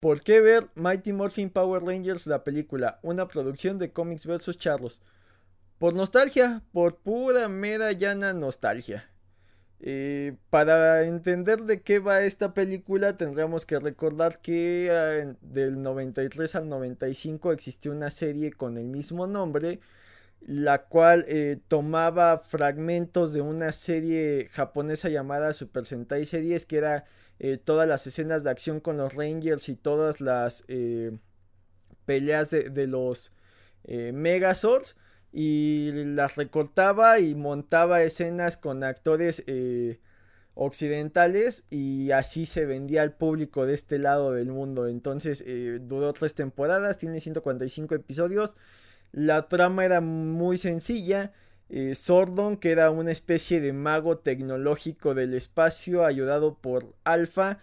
¿Por qué ver Mighty Morphin Power Rangers la película? Una producción de Comics vs. Charlos. Por nostalgia, por pura, mera, llana nostalgia. Eh, para entender de qué va esta película tendríamos que recordar que ah, del 93 al 95 existió una serie con el mismo nombre, la cual eh, tomaba fragmentos de una serie japonesa llamada Super Sentai Series, que era eh, todas las escenas de acción con los Rangers y todas las peleas de, los Megazords y las recortaba y montaba escenas con actores eh, occidentales y así se vendía al público de este lado del mundo. Entonces eh, duró tres temporadas, tiene 145 episodios. La trama era muy sencilla. Eh, Sordon, que era una especie de mago tecnológico del espacio ayudado por Alpha,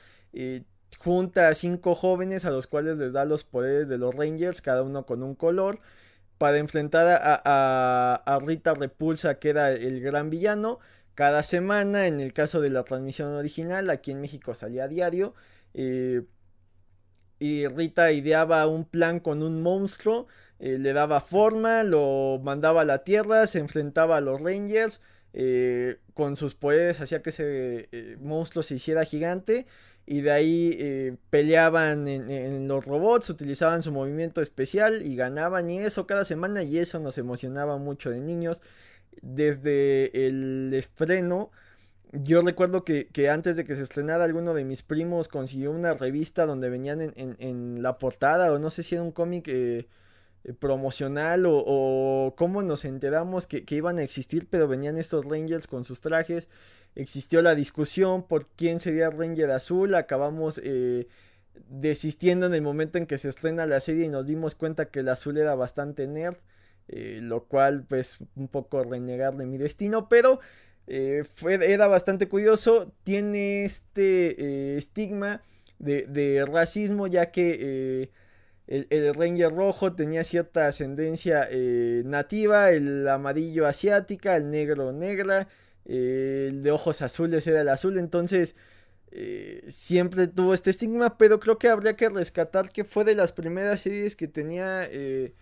junta a cinco jóvenes a los cuales les da los poderes de los Rangers, cada uno con un color para enfrentar a, Rita Repulsa, que era el gran villano. Cada semana, en el caso de la transmisión original, aquí en México salía a diario. Eh, y Rita ideaba un plan con un monstruo, eh, le daba forma, lo mandaba a la Tierra, se enfrentaba a los Rangers. Eh, con sus poderes hacía que ese monstruo se hiciera gigante y de ahí eh, peleaban en, los robots, utilizaban su movimiento especial y ganaban y eso cada semana y eso nos emocionaba mucho de niños. Desde el estreno, yo recuerdo que, antes de que se estrenara alguno de mis primos consiguió una revista donde venían en, la portada o no sé si era un cómic eh, eh, promocional o, cómo nos enteramos que, iban a existir, pero venían estos Rangers con sus trajes. Existió la discusión por quién sería Ranger Azul, acabamos eh, desistiendo en el momento en que se estrena la serie y nos dimos cuenta que el azul era bastante nerd, eh, lo cual pues un poco renegar de mi destino, pero eh, fue, era bastante curioso, tiene este estigma de, racismo ya que... El, el, Ranger rojo tenía cierta ascendencia nativa, el amarillo asiática, el negro negra, eh, el de ojos azules era el azul, entonces eh, siempre tuvo este estigma, pero creo que habría que rescatar que fue de las primeras series que tenía eh,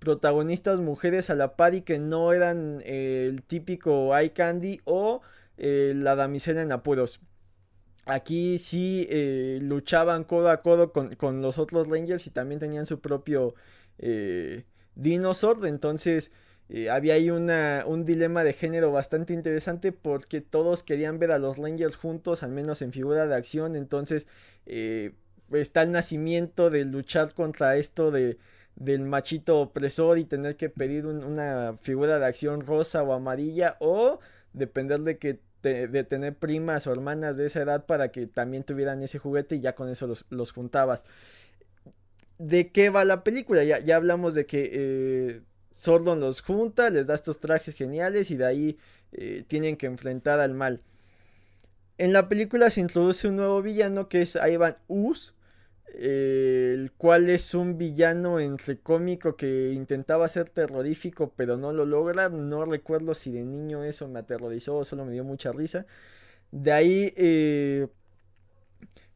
protagonistas mujeres a la par y que no eran el típico eye candy o la damisela en apuros. Aquí sí luchaban codo a codo con, con, los otros Rangers y también tenían su propio dinosaur, entonces eh, había ahí una, un dilema de género bastante interesante porque todos querían ver a los Rangers juntos, al menos en figura de acción. Entonces eh, está el nacimiento de luchar contra esto de, del machito opresor y tener que pedir una figura de acción rosa o amarilla o depender de que de tener primas o hermanas de esa edad para que también tuvieran ese juguete y ya con eso los, los juntabas. ¿De qué va la película? Ya, ya hablamos de que eh, Sordon los junta, les da estos trajes geniales y de ahí eh, tienen que enfrentar al mal. En la película se introduce un nuevo villano que es Ivan Us, el cual es un villano entre cómico que intentaba ser terrorífico pero no lo logra. No recuerdo si de niño eso me aterrorizó o solo me dio mucha risa. De ahí eh,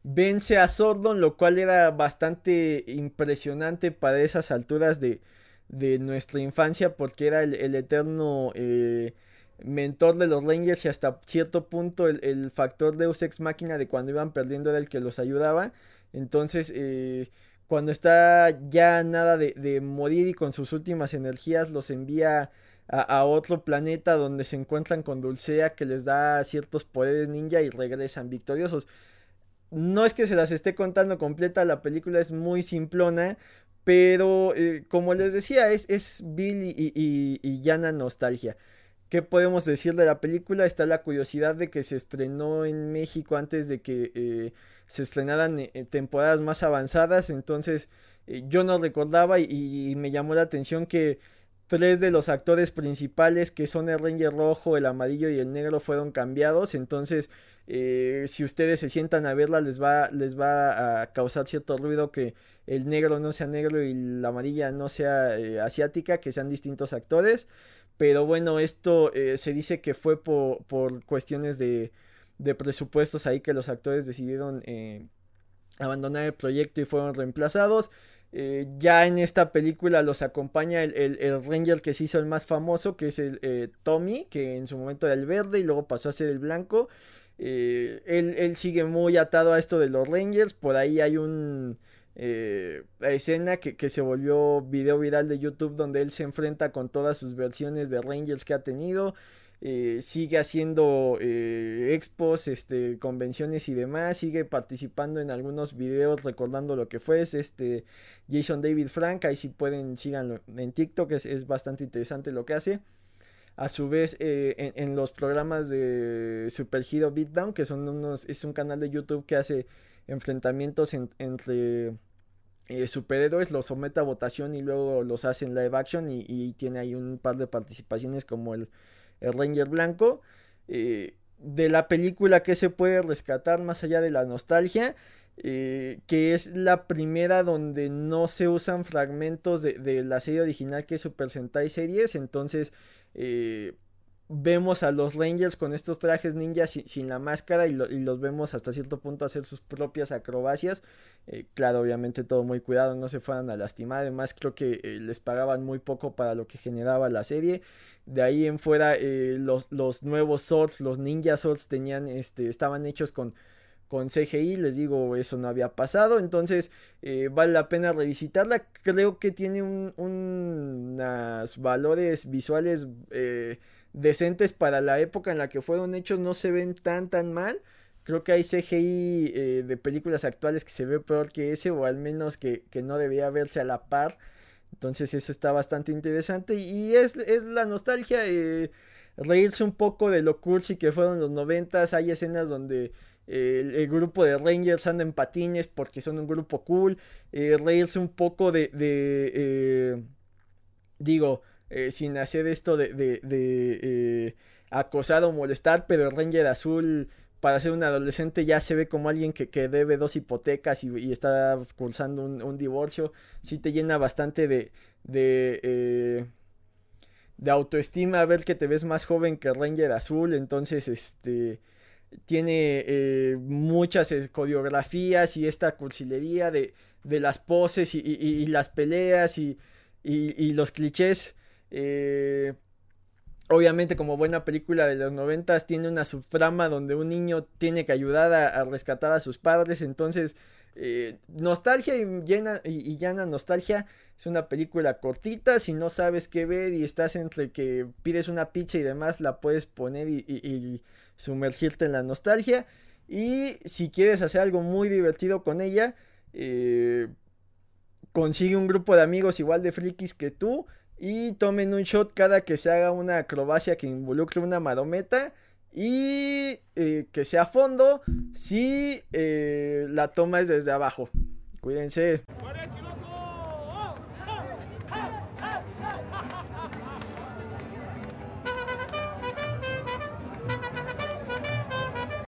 vence a Sordon, lo cual era bastante impresionante para esas alturas de, de nuestra infancia porque era el, eterno eh, mentor de los Rangers y hasta cierto punto el, factor de Ex Máquina de cuando iban perdiendo era el que los ayudaba. Entonces, eh, cuando está ya nada de, morir y con sus últimas energías los envía a, otro planeta donde se encuentran con Dulcea que les da ciertos poderes ninja y regresan victoriosos. No es que se las esté contando completa, la película es muy simplona, pero eh, como les decía, es, es Bill y, y, llana nostalgia. ¿Qué podemos decir de la película? Está la curiosidad de que se estrenó en México antes de que eh, se estrenaran eh, temporadas más avanzadas. Entonces yo no recordaba y, me llamó la atención que tres de los actores principales, que son el Ranger rojo, el amarillo y el negro, fueron cambiados. Entonces si ustedes se sientan a verla les va, les va a causar cierto ruido que el negro no sea negro y la amarilla no sea eh, asiática, que sean distintos actores. Pero bueno, esto eh, se dice que fue por, cuestiones de, de, presupuestos ahí que los actores decidieron eh, abandonar el proyecto y fueron reemplazados. Eh, ya en esta película los acompaña el, Ranger que se hizo el más famoso, que es el eh, Tommy, que en su momento era el verde y luego pasó a ser el blanco. Eh, él, sigue muy atado a esto de los Rangers. Por ahí hay un escena que, que, se volvió video viral de YouTube donde él se enfrenta con todas sus versiones de Rangers que ha tenido. Eh, sigue haciendo eh, expos, este, convenciones y demás, sigue participando en algunos videos recordando lo que fue este Jason David Frank, ahí si pueden síganlo en TikTok, es, es bastante interesante lo que hace. A su vez, eh, en, los programas de Super Hero Beatdown, que son unos, es un canal de YouTube que hace enfrentamientos entre superhéroes, los somete a votación y luego los hace en live action y, y tiene ahí un par de participaciones como el el Ranger Blanco. Eh, de la película que se puede rescatar más allá de la nostalgia. Eh, que es la primera donde no se usan fragmentos de, la serie original que es Super Sentai Series. Entonces eh, vemos a los Rangers con estos trajes ninjas sin, la máscara y, los vemos hasta cierto punto hacer sus propias acrobacias. claro, obviamente todo muy cuidado, no se fueran a lastimar. Además creo que les pagaban muy poco para lo que generaba la serie. De ahí en fuera, eh, los, los, nuevos swords, los ninja swords, tenían, este, estaban hechos con, con CGI. Les digo, eso no había pasado. Entonces, eh, vale la pena revisitarla. Creo que tiene un, unos valores visuales eh, decentes para la época en la que fueron hechos. No se ven tan, tan mal. Creo que hay CGI de películas actuales que se ve peor que ese, o al menos que, que no debía verse a la par entonces eso está bastante interesante y es, la nostalgia, eh, reírse un poco de lo cursi que fueron los noventas, hay escenas donde eh, el, grupo de Rangers anda en patines porque son un grupo cool, eh, reírse un poco de, de digo, sin hacer esto de, de acosar o molestar, pero el Ranger azul para ser un adolescente ya se ve como alguien que, debe dos hipotecas y, está cursando un, divorcio. Sí te llena bastante de, de, eh, autoestima ver que te ves más joven que Ranger Azul. Entonces, este tiene eh, muchas coreografías y esta cursilería de, las poses y, las peleas y los clichés. Eh, Obviamente, como buena película de los noventas, tiene una subtrama donde un niño tiene que ayudar a, rescatar a sus padres. Entonces, eh, nostalgia y, llena, y, llana nostalgia. Es una película cortita. Si no sabes qué ver y estás entre que pides una pizza y demás, la puedes poner y, sumergirte en la nostalgia. Y si quieres hacer algo muy divertido con ella, eh, consigue un grupo de amigos igual de frikis que tú y tomen un shot cada que se haga una acrobacia que involucre una marometa. Y eh, que sea a fondo si eh, la toma es desde abajo. Cuídense.